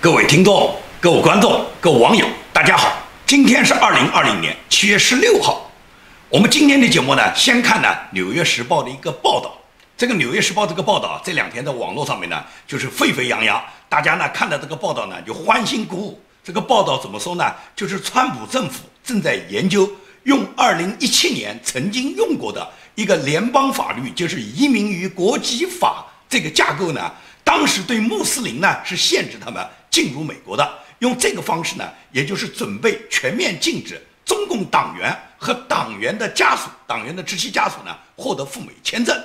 各位听众、各位观众、各位网友，大家好！今天是二零二零年七月十六号。我们今天的节目呢，先看呢《纽约时报》的一个报道。这个《纽约时报》这个报道这两天在网络上面呢，就是沸沸扬扬，大家呢看到这个报道呢，就欢欣鼓舞。这个报道怎么说呢？就是川普政府正在研究用二零一七年曾经用过的一个联邦法律，就是移民与国籍法这个架构呢，当时对穆斯林呢是限制他们。进入美国的，用这个方式呢，也就是准备全面禁止中共党员和党员的家属、党员的直系家属呢获得赴美签证，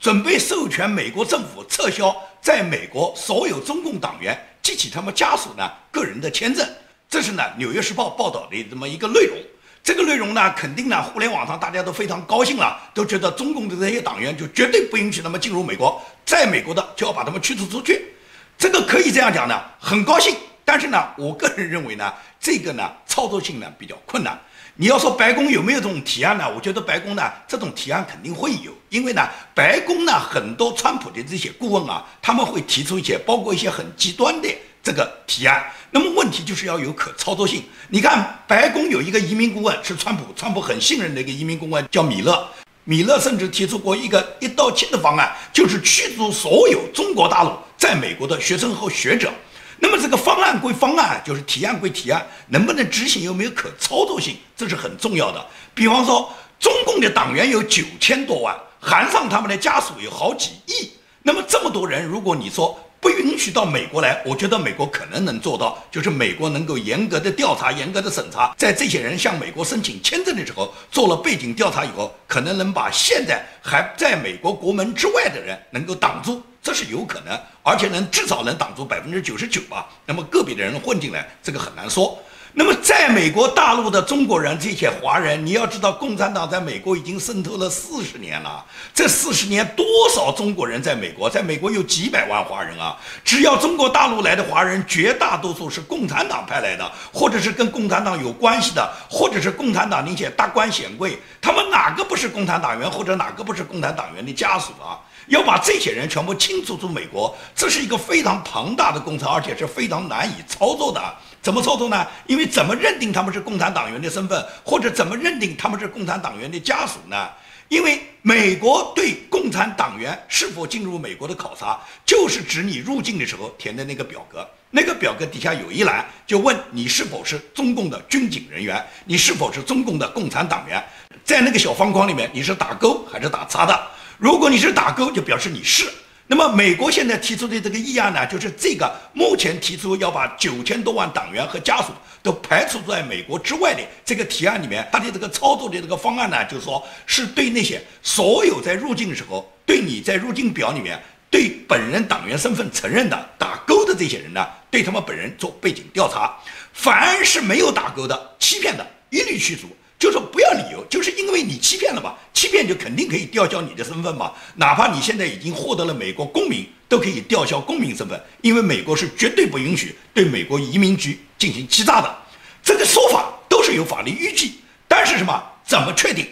准备授权美国政府撤销在美国所有中共党员及其他们家属呢个人的签证。这是呢《纽约时报》报道的这么一个内容。这个内容呢，肯定呢，互联网上大家都非常高兴了，都觉得中共的这些党员就绝对不允许他们进入美国，在美国的就要把他们驱逐出去。这个可以这样讲的，很高兴。但是呢，我个人认为呢，这个呢操作性呢比较困难。你要说白宫有没有这种提案呢？我觉得白宫呢这种提案肯定会有，因为呢白宫呢很多川普的这些顾问啊，他们会提出一些包括一些很极端的这个提案。那么问题就是要有可操作性。你看白宫有一个移民顾问是川普，川普很信任的一个移民顾问叫米勒。米勒甚至提出过一个一刀切的方案，就是驱逐所有中国大陆在美国的学生和学者。那么这个方案归方案，就是提案归提案，能不能执行，有没有可操作性，这是很重要的。比方说，中共的党员有九千多万，含上他们的家属有好几亿。那么这么多人，如果你说，不允许到美国来，我觉得美国可能能做到，就是美国能够严格的调查、严格的审查，在这些人向美国申请签证的时候做了背景调查以后，可能能把现在还在美国国门之外的人能够挡住，这是有可能，而且能至少能挡住百分之九十九吧。那么个别的人混进来，这个很难说。那么，在美国大陆的中国人，这些华人，你要知道，共产党在美国已经渗透了四十年了。这四十年，多少中国人在美国？在美国有几百万华人啊！只要中国大陆来的华人，绝大多数是共产党派来的，或者是跟共产党有关系的，或者是共产党那些达官显贵。他们哪个不是共产党员，或者哪个不是共产党员的家属啊？要把这些人全部清除出美国，这是一个非常庞大的工程，而且是非常难以操作的。怎么操作呢？因为怎么认定他们是共产党员的身份，或者怎么认定他们是共产党员的家属呢？因为美国对共产党员是否进入美国的考察，就是指你入境的时候填的那个表格。那个表格底下有一栏，就问你是否是中共的军警人员，你是否是中共的共产党员。在那个小方框里面，你是打勾还是打叉的？如果你是打勾，就表示你是。那么，美国现在提出的这个议案呢，就是这个目前提出要把九千多万党员和家属都排除在美国之外的这个提案里面，它的这个操作的这个方案呢，就是说是对那些所有在入境的时候对你在入境表里面对本人党员身份承认的打勾的这些人呢，对他们本人做背景调查，凡是没有打勾的、欺骗的，一律驱逐。就说不要理由，就是因为你欺骗了嘛，欺骗就肯定可以吊销你的身份嘛，哪怕你现在已经获得了美国公民，都可以吊销公民身份，因为美国是绝对不允许对美国移民局进行欺诈的，这个说法都是有法律依据。但是什么？怎么确定？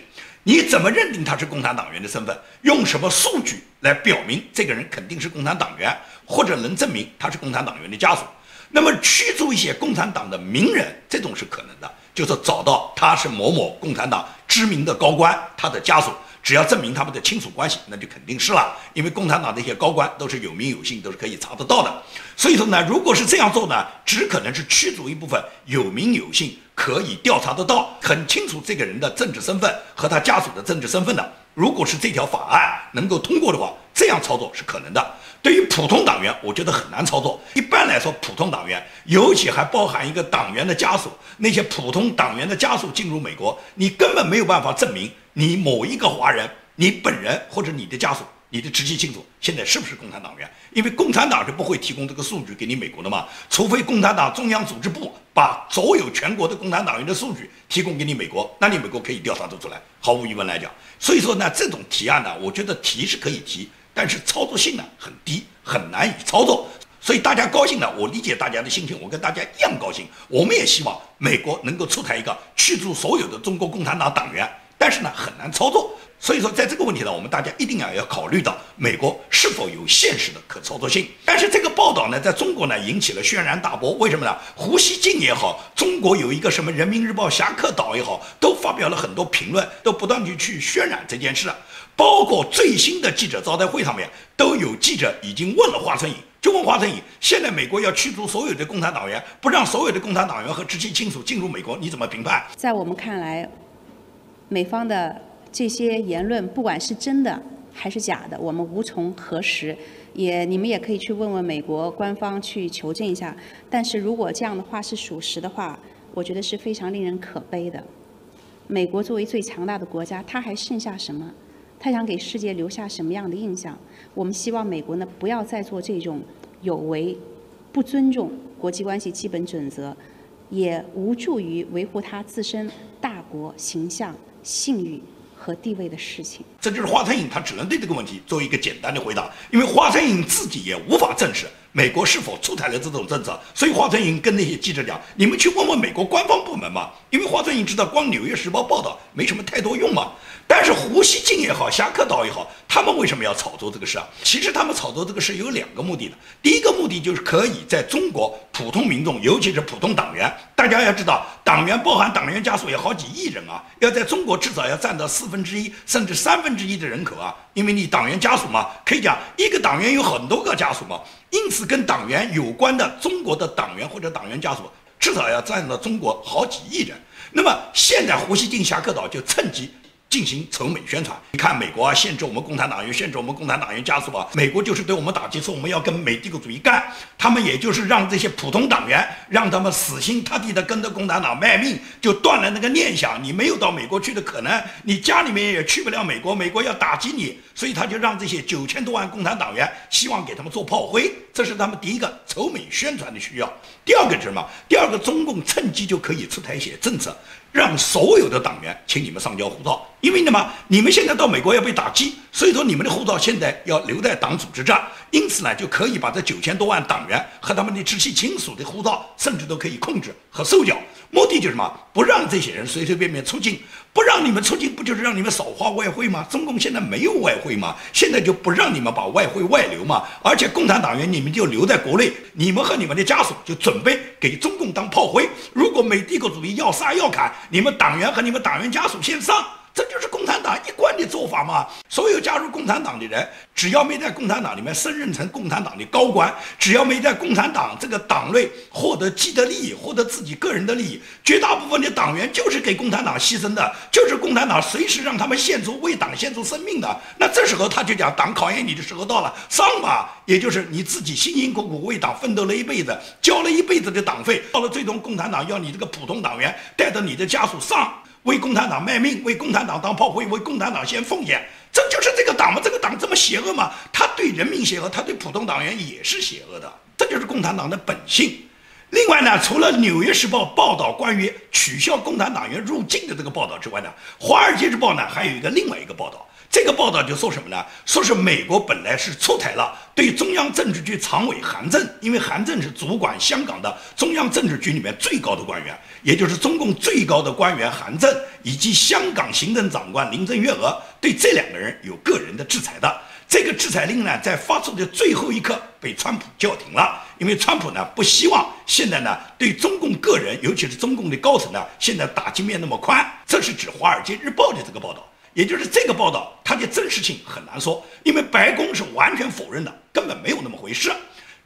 你怎么认定他是共产党员的身份？用什么数据来表明这个人肯定是共产党员，或者能证明他是共产党员的家属？那么驱逐一些共产党的名人，这种是可能的。就是找到他是某某共产党知名的高官，他的家属，只要证明他们的亲属关系，那就肯定是了。因为共产党那些高官都是有名有姓，都是可以查得到的。所以说呢，如果是这样做呢，只可能是驱逐一部分有名有姓、可以调查得到、很清楚这个人的政治身份和他家属的政治身份的。如果是这条法案能够通过的话，这样操作是可能的。对于普通党员，我觉得很难操作。一般来说，普通党员，尤其还包含一个党员的家属，那些普通党员的家属进入美国，你根本没有办法证明你某一个华人，你本人或者你的家属，你的直系亲属现在是不是共产党员？因为共产党是不会提供这个数据给你美国的嘛，除非共产党中央组织部把所有全国的共产党员的数据提供给你美国，那你美国可以调查得出来。毫无疑问来讲，所以说呢，这种提案呢，我觉得提是可以提。但是操作性呢很低，很难以操作，所以大家高兴呢，我理解大家的心情，我跟大家一样高兴。我们也希望美国能够出台一个驱逐所有的中国共产党党员，但是呢很难操作。所以说，在这个问题呢，我们大家一定要要考虑到美国是否有现实的可操作性。但是这个报道呢，在中国呢引起了轩然大波。为什么呢？胡锡进也好，中国有一个什么人民日报侠客岛也好，都发表了很多评论，都不断地去渲染这件事。包括最新的记者招待会上面，都有记者已经问了华春莹，就问华春莹：现在美国要驱逐所有的共产党员，不让所有的共产党员和直系亲属进入美国，你怎么评判？在我们看来，美方的这些言论，不管是真的还是假的，我们无从核实。也你们也可以去问问美国官方去求证一下。但是如果这样的话是属实的话，我觉得是非常令人可悲的。美国作为最强大的国家，它还剩下什么？他想给世界留下什么样的印象？我们希望美国呢不要再做这种有违、不尊重国际关系基本准则，也无助于维护他自身大国形象、信誉和地位的事情。这就是华春莹，他只能对这个问题做一个简单的回答，因为华春莹自己也无法证实美国是否出台了这种政策，所以华春莹跟那些记者讲：“你们去问问美国官方部门嘛。”因为华春莹知道，光《纽约时报》报道没什么太多用嘛。但是胡锡进也好，侠客岛也好，他们为什么要炒作这个事啊？其实他们炒作这个事有两个目的的。第一个目的就是可以在中国普通民众，尤其是普通党员，大家要知道，党员包含党员家属有好几亿人啊，要在中国至少要占到四分之一甚至三分之一的人口啊，因为你党员家属嘛，可以讲一个党员有很多个家属嘛，因此跟党员有关的中国的党员或者党员家属至少要占到中国好几亿人。那么现在胡锡进侠客岛就趁机。进行仇美宣传，你看美国啊，限制我们共产党员，限制我们共产党员家属啊，美国就是对我们打击，说我们要跟美帝国主义干，他们也就是让这些普通党员，让他们死心塌地的跟着共产党卖命，就断了那个念想，你没有到美国去的可能，你家里面也去不了美国，美国要打击你，所以他就让这些九千多万共产党员，希望给他们做炮灰，这是他们第一个仇美宣传的需要。第二个是什么？第二个中共趁机就可以出台一些政策。让所有的党员，请你们上交护照，因为什么？你们现在到美国要被打击，所以说你们的护照现在要留在党组织这，因此呢，就可以把这九千多万党员和他们的直系亲属的护照，甚至都可以控制和收缴。目的就是什么？不让这些人随随便便出境，不让你们出境，不就是让你们少花外汇吗？中共现在没有外汇吗？现在就不让你们把外汇外流嘛？而且共产党员你们就留在国内，你们和你们的家属就准备给中共当炮灰。如果美帝国主义要杀要砍，你们党员和你们党员家属先上。这就是共产党一贯的做法嘛！所有加入共产党的人，只要没在共产党里面升任成共产党的高官，只要没在共产党这个党内获得既得利益、获得自己个人的利益，绝大部分的党员就是给共产党牺牲的，就是共产党随时让他们献出为党献出生命的。那这时候他就讲，党考验你的时候到了，上吧！也就是你自己辛辛苦苦为党奋斗了一辈子，交了一辈子的党费，到了最终共产党要你这个普通党员带着你的家属上。为共产党卖命，为共产党当炮灰，为共产党先奉献，这就是这个党吗？这个党这么邪恶吗？他对人民邪恶，他对普通党员也是邪恶的，这就是共产党的本性。另外呢，除了《纽约时报》报道关于取消共产党员入境的这个报道之外呢，《华尔街日报》呢还有一个另外一个报道。这个报道就说什么呢？说是美国本来是出台了对中央政治局常委韩正，因为韩正是主管香港的中央政治局里面最高的官员，也就是中共最高的官员韩正，以及香港行政长官林郑月娥，对这两个人有个人的制裁的。这个制裁令呢，在发出的最后一刻被川普叫停了，因为川普呢不希望现在呢对中共个人，尤其是中共的高层呢，现在打击面那么宽。这是指《华尔街日报》的这个报道。也就是这个报道，它的真实性很难说，因为白宫是完全否认的，根本没有那么回事。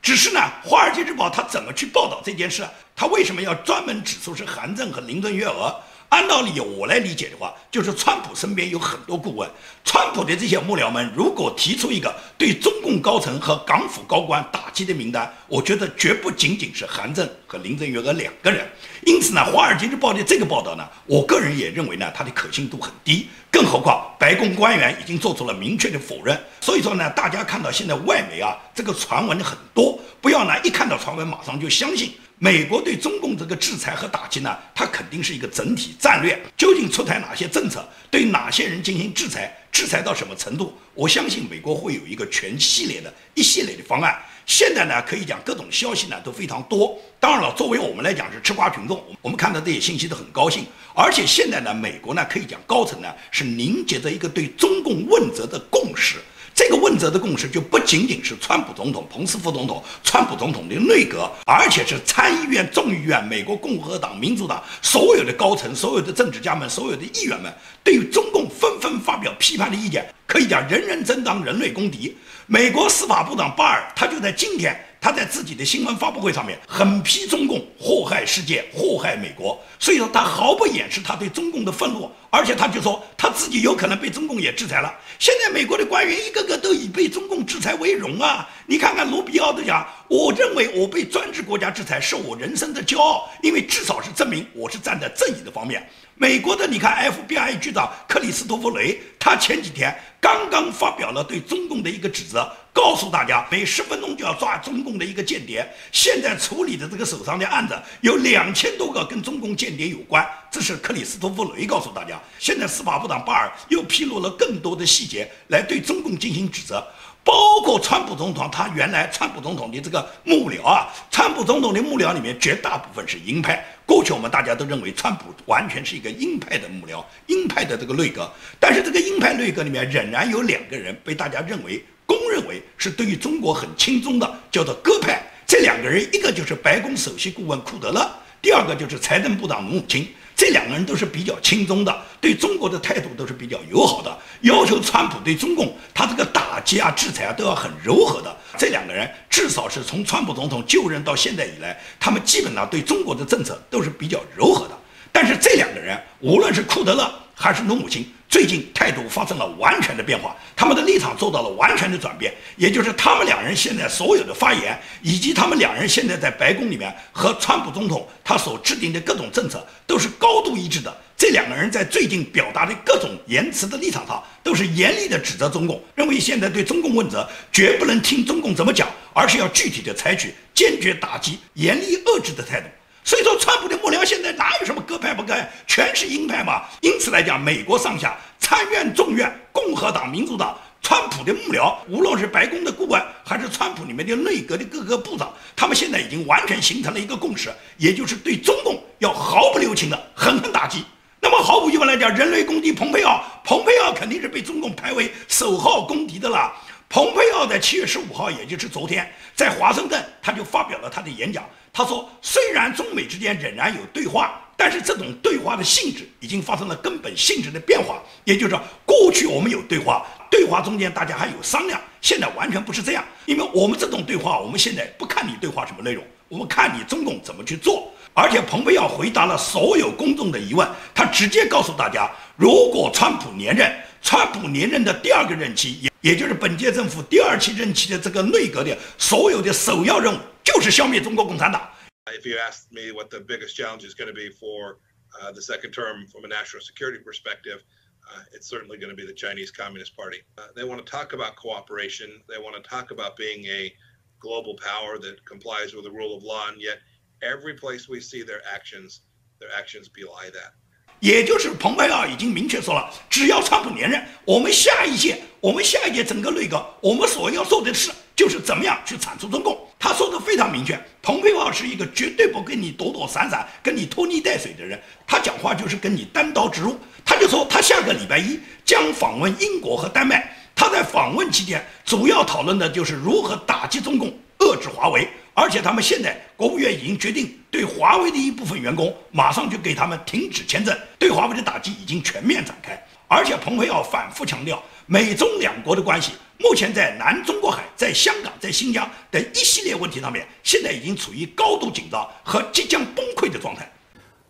只是呢，《华尔街日报》它怎么去报道这件事？它为什么要专门指出是韩正和林顿月娥？按道理，我来理解的话，就是川普身边有很多顾问，川普的这些幕僚们，如果提出一个对中共高层和港府高官打击的名单，我觉得绝不仅仅是韩正和林郑月娥两个人。因此呢，《华尔街日报》的这个报道呢，我个人也认为呢，它的可信度很低。更何况，白宫官员已经做出了明确的否认。所以说呢，大家看到现在外媒啊，这个传闻很多，不要呢一看到传闻马上就相信。美国对中共这个制裁和打击呢，它肯定是一个整体战略。究竟出台哪些政策，对哪些人进行制裁，制裁到什么程度？我相信美国会有一个全系列的一系列的方案。现在呢，可以讲各种消息呢都非常多。当然了，作为我们来讲是吃瓜群众，我们看到这些信息都很高兴。而且现在呢，美国呢可以讲高层呢是凝结着一个对中共问责的共识。这个问责的共识就不仅仅是川普总统、彭斯副总统、川普总统的内阁，而且是参议院、众议院、美国共和党、民主党所有的高层、所有的政治家们、所有的议员们，对于中共纷纷发表批判的意见。可以讲，人人争当人类公敌。美国司法部长巴尔，他就在今天。他在自己的新闻发布会上面狠批中共祸害世界、祸害美国，所以说他毫不掩饰他对中共的愤怒，而且他就说他自己有可能被中共也制裁了。现在美国的官员一个个都以被中共制裁为荣啊！你看看卢比奥都讲，我认为我被专制国家制裁是我人生的骄傲，因为至少是证明我是站在正义的方面。美国的，你看 FBI 局长克里斯托弗雷，他前几天刚刚发表了对中共的一个指责，告诉大家每十分钟就要抓中共的一个间谍。现在处理的这个手上的案子有两千多个跟中共间谍有关，这是克里斯托弗雷告诉大家。现在司法部长巴尔又披露了更多的细节，来对中共进行指责。包括川普总统，他原来川普总统的这个幕僚啊，川普总统的幕僚里面绝大部分是鹰派。过去我们大家都认为川普完全是一个鹰派的幕僚，鹰派的这个内阁。但是这个鹰派内阁里面仍然有两个人被大家认为公认为是对于中国很亲中的，叫做鸽派。这两个人，一个就是白宫首席顾问库德勒，第二个就是财政部长努努钦。这两个人都是比较亲中的，对中国的态度都是比较友好的，要求川普对中共他这个打击啊、制裁啊都要很柔和的。这两个人至少是从川普总统就任到现在以来，他们基本上对中国的政策都是比较柔和的。但是这两个人，无论是库德勒还是努努钦。最近态度发生了完全的变化，他们的立场做到了完全的转变，也就是他们两人现在所有的发言，以及他们两人现在在白宫里面和川普总统他所制定的各种政策都是高度一致的。这两个人在最近表达的各种言辞的立场上，都是严厉的指责中共，认为现在对中共问责绝不能听中共怎么讲，而是要具体的采取坚决打击、严厉遏制的态度。所以说，川普的幕僚现在哪有什么鸽派不鸽派，全是鹰派嘛。因此来讲，美国上下参院、众院、共和党、民主党，川普的幕僚，无论是白宫的顾问，还是川普里面的内阁的各个部长，他们现在已经完全形成了一个共识，也就是对中共要毫不留情的狠狠打击。那么毫无疑问来讲，人类公敌蓬佩奥，蓬佩奥肯定是被中共排为首号公敌的了。蓬佩奥在七月十五号，也就是昨天，在华盛顿，他就发表了他的演讲。他说：“虽然中美之间仍然有对话，但是这种对话的性质已经发生了根本性质的变化。也就是说，过去我们有对话，对话中间大家还有商量，现在完全不是这样。因为我们这种对话，我们现在不看你对话什么内容，我们看你中共怎么去做。而且，蓬佩奥回答了所有公众的疑问，他直接告诉大家：如果川普连任，川普连任的第二个任期，也也就是本届政府第二期任期的这个内阁的所有的首要任务。”就是消灭中国共产党。If you ask me what the biggest challenge is going to be for uh, the second term from a national security perspective, uh, it's certainly going to be the Chinese Communist Party. Uh, they want to talk about cooperation. They want to talk about being a global power that complies with the rule of law, and yet every place we see their actions, their actions belie that. 也就是蓬佩奥已经明确说了，只要川普连任，我们下一届，我们下一届整个内阁，我们所要做的事就是怎么样去铲除中共。他说的非常明确，蓬佩奥是一个绝对不跟你躲躲闪闪、跟你拖泥带水的人，他讲话就是跟你单刀直入。他就说他下个礼拜一将访问英国和丹麦，他在访问期间主要讨论的就是如何打击中共、遏制华为。而且他们现在国务院已经决定对华为的一部分员工马上就给他们停止签证，对华为的打击已经全面展开。而且蓬佩奥反复强调，美中两国的关系目前在南中国海、在香港、在新疆等一系列问题上面，现在已经处于高度紧张和即将崩溃的状态。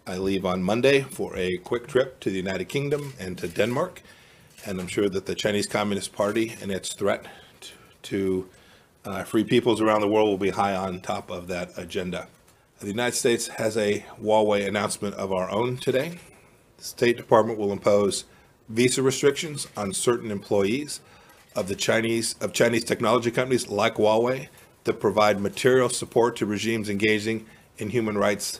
I leave on Monday for a quick trip to the United Kingdom and to Denmark, and I'm sure that the Chinese Communist Party and its threat to uh, free peoples around the world will be high on top of that agenda. The United States has a Huawei announcement of our own today. The State Department will impose visa restrictions on certain employees of the Chinese of Chinese technology companies like Huawei that provide material support to regimes engaging in human rights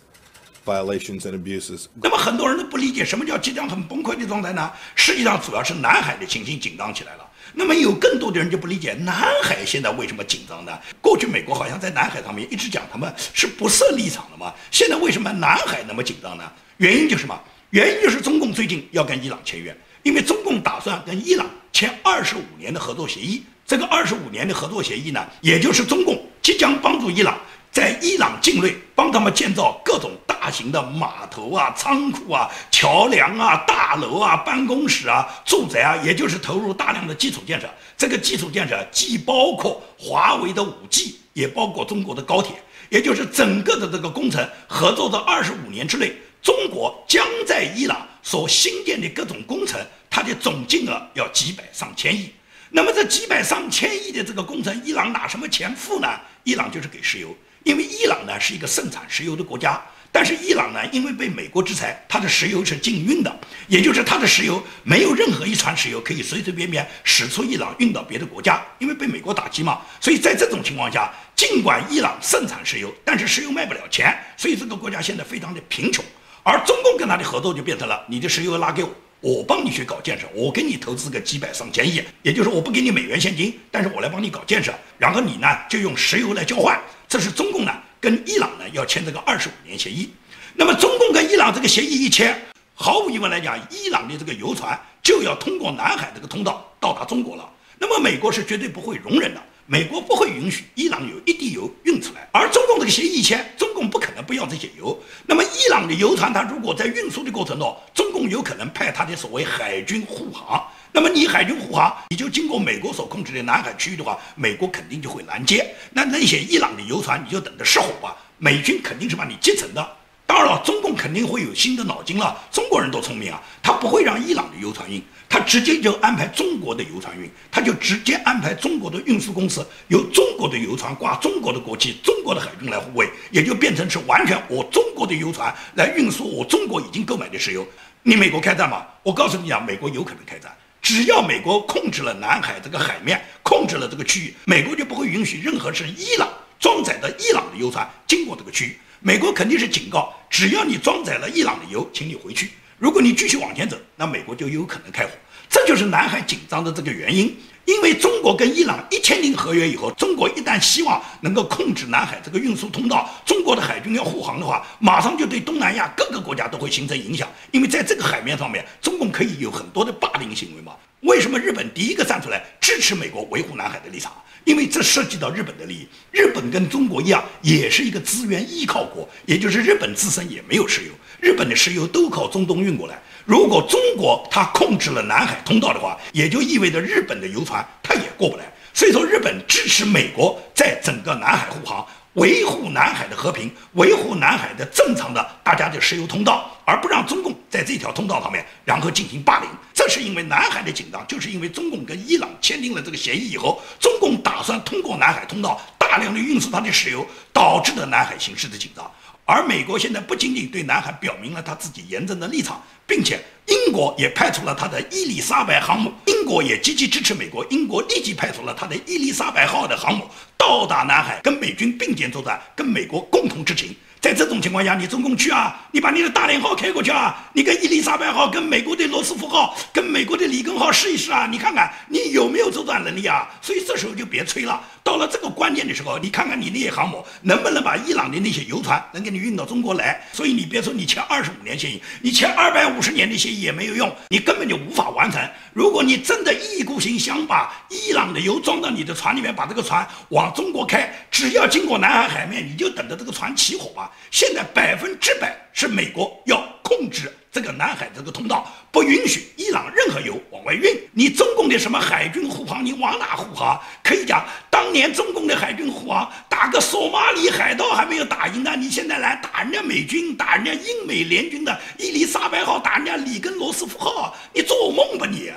violations and abuses. 那么很多人都不理解什么叫即将很崩溃的状态呢？实际上主要是南海的情形紧张起来了。 那么有更多的人就不理解南海现在为什么紧张呢？过去美国好像在南海上面一直讲他们是不设立场的嘛，现在为什么南海那么紧张呢？原因就是什么？原因就是中共最近要跟伊朗签约，因为中共打算跟伊朗签二十五年的合作协议。这个二十五年的合作协议呢，也就是中共即将帮助伊朗。在伊朗境内帮他们建造各种大型的码头啊、仓库啊、桥梁啊、大楼啊、办公室啊、住宅啊，也就是投入大量的基础建设。这个基础建设既包括华为的五 G，也包括中国的高铁，也就是整个的这个工程合作的二十五年之内，中国将在伊朗所新建的各种工程，它的总金额要几百上千亿。那么这几百上千亿的这个工程，伊朗拿什么钱付呢？伊朗就是给石油。因为伊朗呢是一个盛产石油的国家，但是伊朗呢因为被美国制裁，它的石油是禁运的，也就是它的石油没有任何一船石油可以随随便便驶出伊朗运到别的国家，因为被美国打击嘛。所以在这种情况下，尽管伊朗盛产石油，但是石油卖不了钱，所以这个国家现在非常的贫穷。而中共跟他的合作就变成了，你的石油拉给我，我帮你去搞建设，我给你投资个几百上千亿，也就是我不给你美元现金，但是我来帮你搞建设，然后你呢就用石油来交换。这是中共呢跟伊朗呢要签这个二十五年协议，那么中共跟伊朗这个协议一签，毫无疑问来讲，伊朗的这个油船就要通过南海这个通道到达中国了。那么美国是绝对不会容忍的，美国不会允许伊朗有一滴油运出来。而中共这个协议一签，中共不可能不要这些油。那么伊朗的油船，它如果在运输的过程中，中共有可能派它的所谓海军护航。那么你海军护航，你就经过美国所控制的南海区域的话，美国肯定就会拦截。那那些伊朗的油船，你就等着失火吧。美军肯定是把你击沉的。当然了，中共肯定会有新的脑筋了。中国人多聪明啊，他不会让伊朗的油船运，他直接就安排中国的油船运，他就直接安排中国的运输公司，由中国的油船挂中国的国旗，中国的海军来护卫，也就变成是完全我中国的油船来运输我中国已经购买的石油。你美国开战吗？我告诉你啊，美国有可能开战。只要美国控制了南海这个海面，控制了这个区域，美国就不会允许任何是伊朗装载的伊朗的油船经过这个区域。美国肯定是警告，只要你装载了伊朗的油，请你回去。如果你继续往前走，那美国就有可能开火。这就是南海紧张的这个原因。因为中国跟伊朗一签订合约以后，中国一旦希望能够控制南海这个运输通道，中国的海军要护航的话，马上就对东南亚各个国家都会形成影响。因为在这个海面上面，中共可以有很多的霸凌行为嘛。为什么日本第一个站出来支持美国维护南海的立场？因为这涉及到日本的利益。日本跟中国一样，也是一个资源依靠国，也就是日本自身也没有石油，日本的石油都靠中东运过来。如果中国它控制了南海通道的话，也就意味着日本的油船它也过不来。所以说，日本支持美国在整个南海护航，维护南海的和平，维护南海的正常的大家的石油通道，而不让中共在这条通道上面然后进行霸凌。这是因为南海的紧张，就是因为中共跟伊朗签订了这个协议以后，中共打算通过南海通道大量的运输它的石油，导致的南海形势的紧张。而美国现在不仅仅对南海表明了他自己严正的立场，并且英国也派出了他的伊丽莎白航母，英国也积极支持美国，英国立即派出了他的伊丽莎白号的航母到达南海，跟美军并肩作战，跟美国共同执勤。在这种情况下，你中共去啊，你把你的大连号开过去啊，你跟伊丽莎白号、跟美国的罗斯福号、跟美国的里根号试一试啊，你看看你有没有作战能力啊？所以这时候就别吹了，到了这个关键的时候，你看看你那些航母能不能把伊朗的那些油船能给你运到中国来？所以你别说你签二十五年协议，你签二百五十年的协议也没有用，你根本就无法完成。如果你真的一意孤行，想把伊朗的油装到你的船里面，把这个船往中国开，只要经过南海海面，你就等着这个船起火吧。现在百分之百是美国要控制这个南海这个通道，不允许伊朗任何油往外运。你中共的什么海军护航，你往哪护航？可以讲，当年中共的海军护航打个索马里海盗还没有打赢呢，你现在来打人家美军，打人家英美联军的伊丽莎白号，打人家里根罗斯福号，你做梦吧你！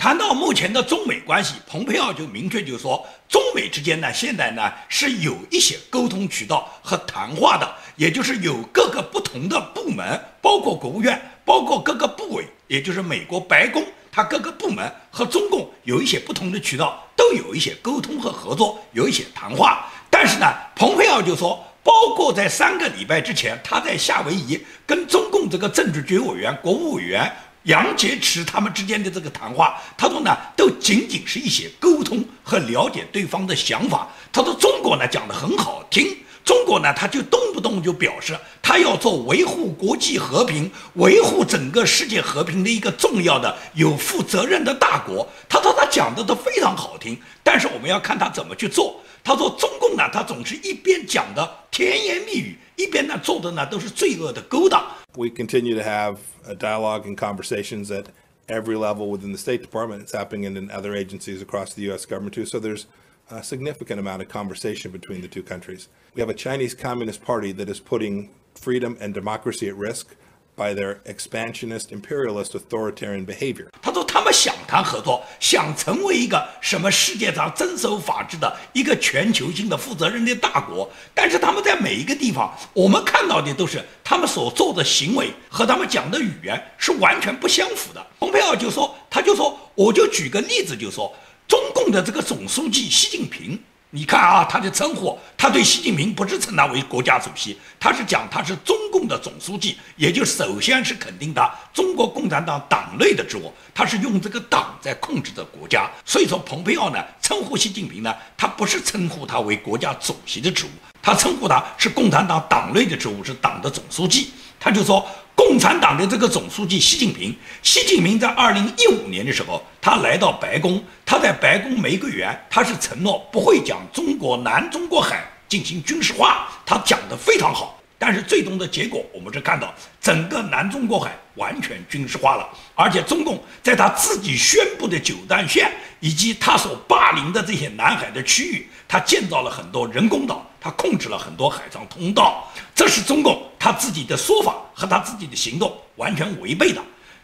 谈到目前的中美关系，蓬佩奥就明确就说，中美之间呢，现在呢是有一些沟通渠道和谈话的，也就是有各个不同的部门，包括国务院，包括各个部委，也就是美国白宫，它各个部门和中共有一些不同的渠道，都有一些沟通和合作，有一些谈话。但是呢，蓬佩奥就说，包括在三个礼拜之前，他在夏威夷跟中共这个政治局委员、国务委员。杨洁篪他们之间的这个谈话，他说呢，都仅仅是一些沟通和了解对方的想法。他说中国呢讲的很好听，中国呢他就动不动就表示他要做维护国际和平、维护整个世界和平的一个重要的、有负责任的大国。他说他讲的都非常好听，但是我们要看他怎么去做。他说中共呢，他总是一边讲的甜言蜜语，一边呢做的呢都是罪恶的勾当。We continue to have a dialogue and conversations at every level within the State Department. It's happening in other agencies across the U.S. government too. So there's a significant amount of conversation between the two countries. We have a Chinese Communist Party that is putting freedom and democracy at risk by their expansionist, imperialist, authoritarian behavior. 他说他 我想谈合作，想成为一个什么世界上遵守法治的一个全球性的负责任的大国，但是他们在每一个地方，我们看到的都是他们所做的行为和他们讲的语言是完全不相符的。蓬佩奥就说，他就说，我就举个例子，就说中共的这个总书记习近平。你看啊，他的称呼，他对习近平不是称他为国家主席，他是讲他是中共的总书记，也就首先是肯定他中国共产党党内的职务，他是用这个党在控制着国家。所以说，蓬佩奥呢称呼习近平呢，他不是称呼他为国家主席的职务，他称呼他是共产党党内的职务，是党的总书记。他就说。共产党的这个总书记习近平，习近平在二零一五年的时候，他来到白宫，他在白宫玫瑰园，他是承诺不会将中国南中国海进行军事化，他讲得非常好。但是最终的结果，我们是看到整个南中国海完全军事化了，而且中共在他自己宣布的九段线以及他所霸凌的这些南海的区域，他建造了很多人工岛，他控制了很多海上通道，这是中共他自己的说法和他自己的行动完全违背的。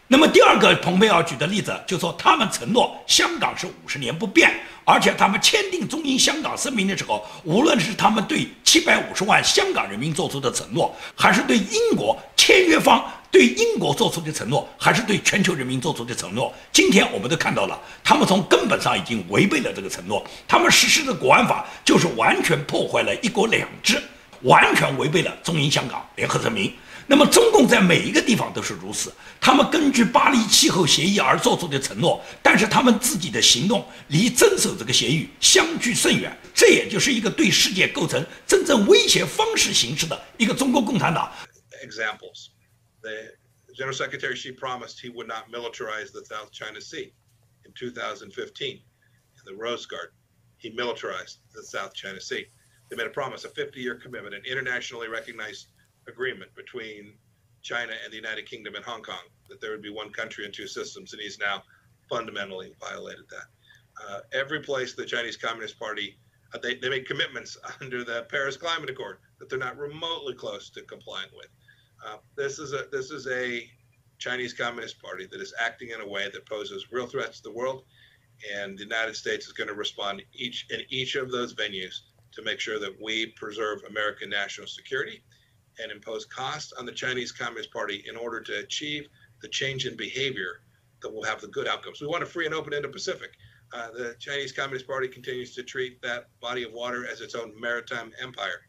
那么第二个，蓬佩奥举的例子就说，他们承诺香港是五十年不变，而且他们签订中英香港声明的时候，无论是他们对七百五十万香港人民做出的承诺，还是对英国签约方对英国做出的承诺，还是对全球人民做出的承诺，今天我们都看到了，他们从根本上已经违背了这个承诺，他们实施的国安法就是完全破坏了一国两制，完全违背了中英香港联合声明。那么，中共在每一个地方都是如此。他们根据巴黎气候协议而做出的承诺，但是他们自己的行动离遵守这个协议相距甚远。这也就是一个对世界构成真正威胁方式形式的一个中国共产党。Examples: The General Secretary Xi promised he would not militarize the South China Sea in 2015. In the Rose Garden, he militarized the South China Sea. They made a promise, a 50-year commitment, an internationally recognized agreement between China and the United Kingdom and Hong Kong that there would be one country and two systems, and he's now fundamentally violated that. Uh, every place the Chinese Communist Party uh, they, they commitments under the Paris Climate Accord that they're not remotely close to complying with. Uh, this is a this is a Chinese Communist Party that is acting in a way that poses real threats to the world, and the United States is going to respond each in each of those venues to make sure that we preserve American national security and impose costs on the Chinese Communist Party in order to achieve the change in behavior that will have the good outcomes. We want a free and open Indo-Pacific. Uh, the Chinese Communist Party continues to treat that body of water as its own maritime empire.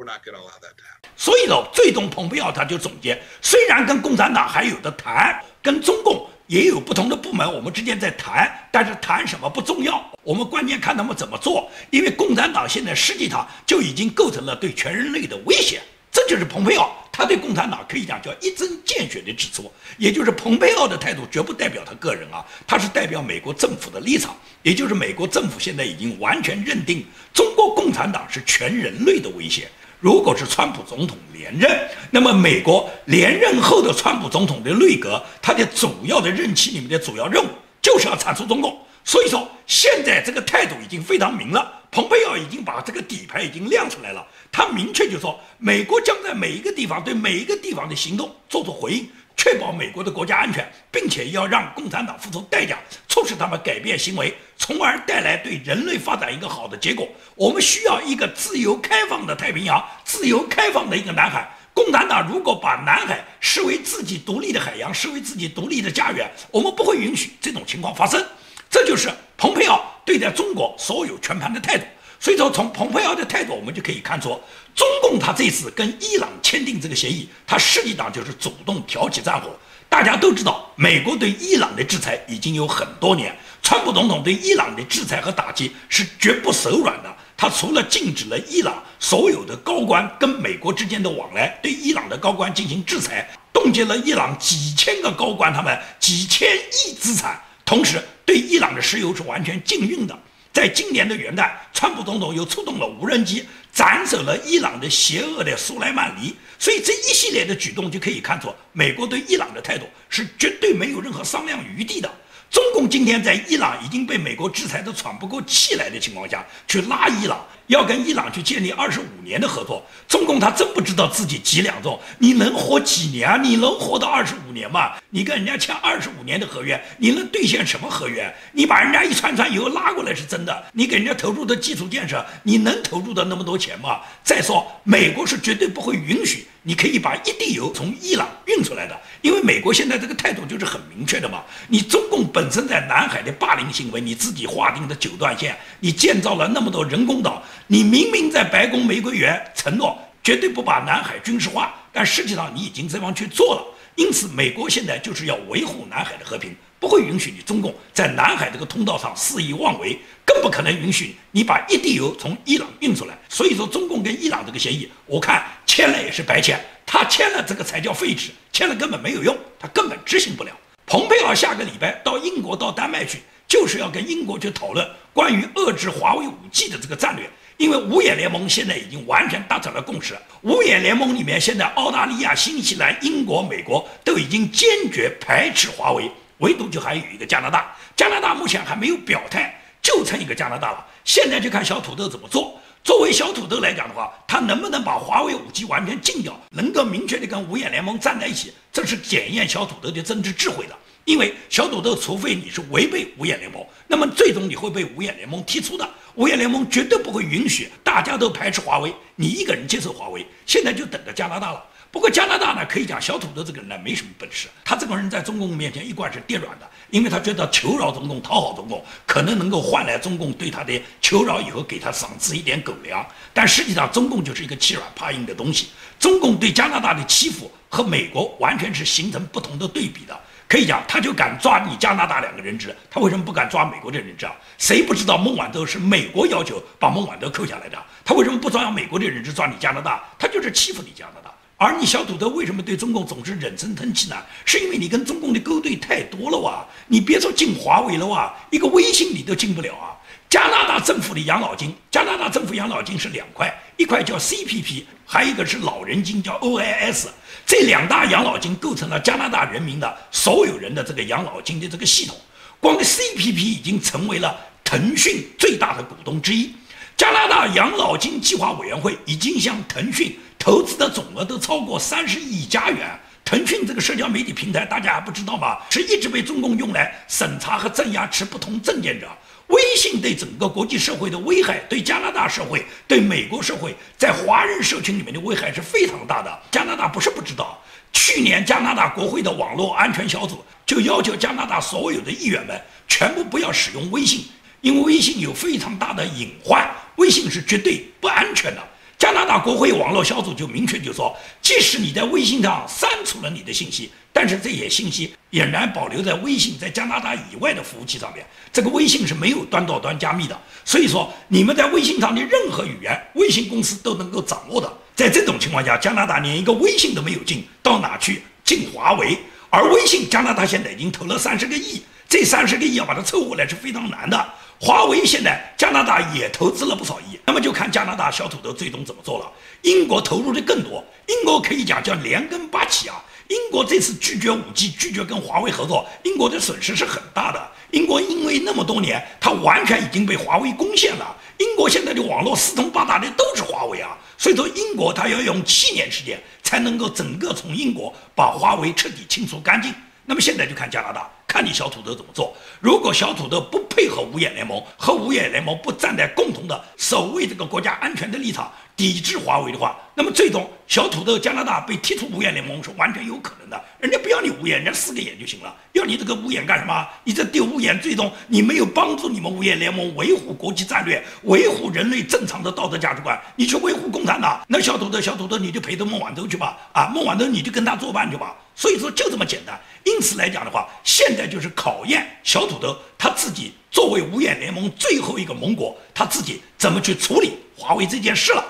We're not going to allow that to happen. 所以呢，最终蓬佩奥他就总结，虽然跟共产党还有的谈，跟中共也有不同的部门，我们之间在谈，但是谈什么不重要，我们关键看他们怎么做，因为共产党现在实际上就已经构成了对全人类的威胁。这就是蓬佩奥，他对共产党可以讲叫一针见血的指出，也就是蓬佩奥的态度绝不代表他个人啊，他是代表美国政府的立场，也就是美国政府现在已经完全认定中国共产党是全人类的威胁。如果是川普总统连任，那么美国连任后的川普总统的内阁，他的主要的任期里面的主要任务就是要铲除中共。所以说，现在这个态度已经非常明了。蓬佩奥已经把这个底牌已经亮出来了，他明确就说，美国将在每一个地方对每一个地方的行动做出回应，确保美国的国家安全，并且要让共产党付出代价，促使他们改变行为，从而带来对人类发展一个好的结果。我们需要一个自由开放的太平洋，自由开放的一个南海。共产党如果把南海视为自己独立的海洋，视为自己独立的家园，我们不会允许这种情况发生。这就是蓬佩奥对待中国所有全盘的态度。所以说，从蓬佩奥的态度，我们就可以看出，中共他这次跟伊朗签订这个协议，他实际上就是主动挑起战火。大家都知道，美国对伊朗的制裁已经有很多年，川普总统对伊朗的制裁和打击是绝不手软的。他除了禁止了伊朗所有的高官跟美国之间的往来，对伊朗的高官进行制裁，冻结了伊朗几千个高官他们几千亿资产，同时对伊朗的石油是完全禁运的。在今年的元旦，川普总统又出动了无人机，斩首了伊朗的邪恶的苏莱曼尼。所以这一系列的举动就可以看出，美国对伊朗的态度是绝对没有任何商量余地的。中共今天在伊朗已经被美国制裁的喘不过气来的情况下去拉伊朗，要跟伊朗去建立二十五年的合作，中共他真不知道自己几两重，你能活几年？你能活到二十五年吗？你跟人家签二十五年的合约，你能兑现什么合约？你把人家一船船油拉过来是真的，你给人家投入的基础建设，你能投入的那么多钱吗？再说，美国是绝对不会允许。你可以把一滴油从伊朗运出来的，因为美国现在这个态度就是很明确的嘛。你中共本身在南海的霸凌行为，你自己划定的九段线，你建造了那么多人工岛，你明明在白宫玫瑰园承诺绝对不把南海军事化，但实际上你已经这样去做了。因此，美国现在就是要维护南海的和平。不会允许你中共在南海这个通道上肆意妄为，更不可能允许你把一滴油从伊朗运出来。所以说，中共跟伊朗这个协议，我看签了也是白签，他签了这个才叫废纸，签了根本没有用，他根本执行不了。蓬佩奥下个礼拜到英国到丹麦去，就是要跟英国去讨论关于遏制华为五 G 的这个战略。因为五眼联盟现在已经完全达成了共识，五眼联盟里面现在澳大利亚、新西兰、英国、美国都已经坚决排斥华为。唯独就还有一个加拿大，加拿大目前还没有表态，就剩一个加拿大了。现在就看小土豆怎么做。作为小土豆来讲的话，他能不能把华为五 G 完全禁掉，能够明确的跟五眼联盟站在一起，这是检验小土豆的政治智慧的。因为小土豆，除非你是违背五眼联盟，那么最终你会被五眼联盟踢出的。五眼联盟绝对不会允许大家都排斥华为，你一个人接受华为。现在就等着加拿大了。不过加拿大呢，可以讲小土豆这个人呢没什么本事，他这个人在中共面前一贯是跌软的，因为他觉得求饶中共、讨好中共，可能能够换来中共对他的求饶以后给他赏赐一点狗粮。但实际上中共就是一个欺软怕硬的东西，中共对加拿大的欺负和美国完全是形成不同的对比的。可以讲，他就敢抓你加拿大两个人质，他为什么不敢抓美国的人质啊？谁不知道孟晚舟是美国要求把孟晚舟扣下来的？他为什么不抓美国的人质抓你加拿大？他就是欺负你加拿大。而你小土豆为什么对中共总是忍声吞气呢？是因为你跟中共的勾兑太多了哇！你别说进华为了哇，一个微信你都进不了啊！加拿大政府的养老金，加拿大政府养老金是两块，一块叫 CPP，还有一个是老人金叫 OIS，这两大养老金构成了加拿大人民的所有人的这个养老金的这个系统。光 CPP 已经成为了腾讯最大的股东之一。加拿大养老金计划委员会已经向腾讯。投资的总额都超过三十亿加元。腾讯这个社交媒体平台，大家还不知道吗？是一直被中共用来审查和镇压持不同政见者。微信对整个国际社会的危害，对加拿大社会、对美国社会，在华人社群里面的危害是非常大的。加拿大不是不知道，去年加拿大国会的网络安全小组就要求加拿大所有的议员们全部不要使用微信，因为微信有非常大的隐患，微信是绝对不安全的。加拿大国会网络小组就明确就说，即使你在微信上删除了你的信息，但是这些信息仍然保留在微信在加拿大以外的服务器上面。这个微信是没有端到端加密的，所以说你们在微信上的任何语言，微信公司都能够掌握的。在这种情况下，加拿大连一个微信都没有进，到哪去进华为？而微信，加拿大现在已经投了三十个亿，这三十个亿要把它凑过来是非常难的。华为现在加拿大也投资了不少亿，那么就看加拿大小土豆最终怎么做了。英国投入的更多，英国可以讲叫连根拔起啊。英国这次拒绝五 G，拒绝跟华为合作，英国的损失是很大的。英国因为那么多年，它完全已经被华为攻陷了。英国现在的网络四通八达的都是华为啊，所以说英国它要用七年时间才能够整个从英国把华为彻底清除干净。那么现在就看加拿大。看你小土豆怎么做。如果小土豆不配合五眼联盟，和五眼联盟不站在共同的守卫这个国家安全的立场，抵制华为的话，那么最终小土豆加拿大被踢出五眼联盟是完全有可能的。人家不要你五眼，人家四个眼就行了。要你这个五眼干什么？你这丢五眼，最终你没有帮助你们五眼联盟维护国际战略，维护人类正常的道德价值观，你去维护共产党。那小土豆，小土豆，你就陪着孟晚舟去吧。啊，孟晚舟你就跟他作伴去吧。所以说就这么简单。因此来讲的话，现在就是考验小土豆他自己作为五眼联盟最后一个盟国，他自己怎么去处理华为这件事了。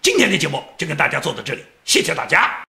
今天的节目就跟大家做到这里，谢谢大家。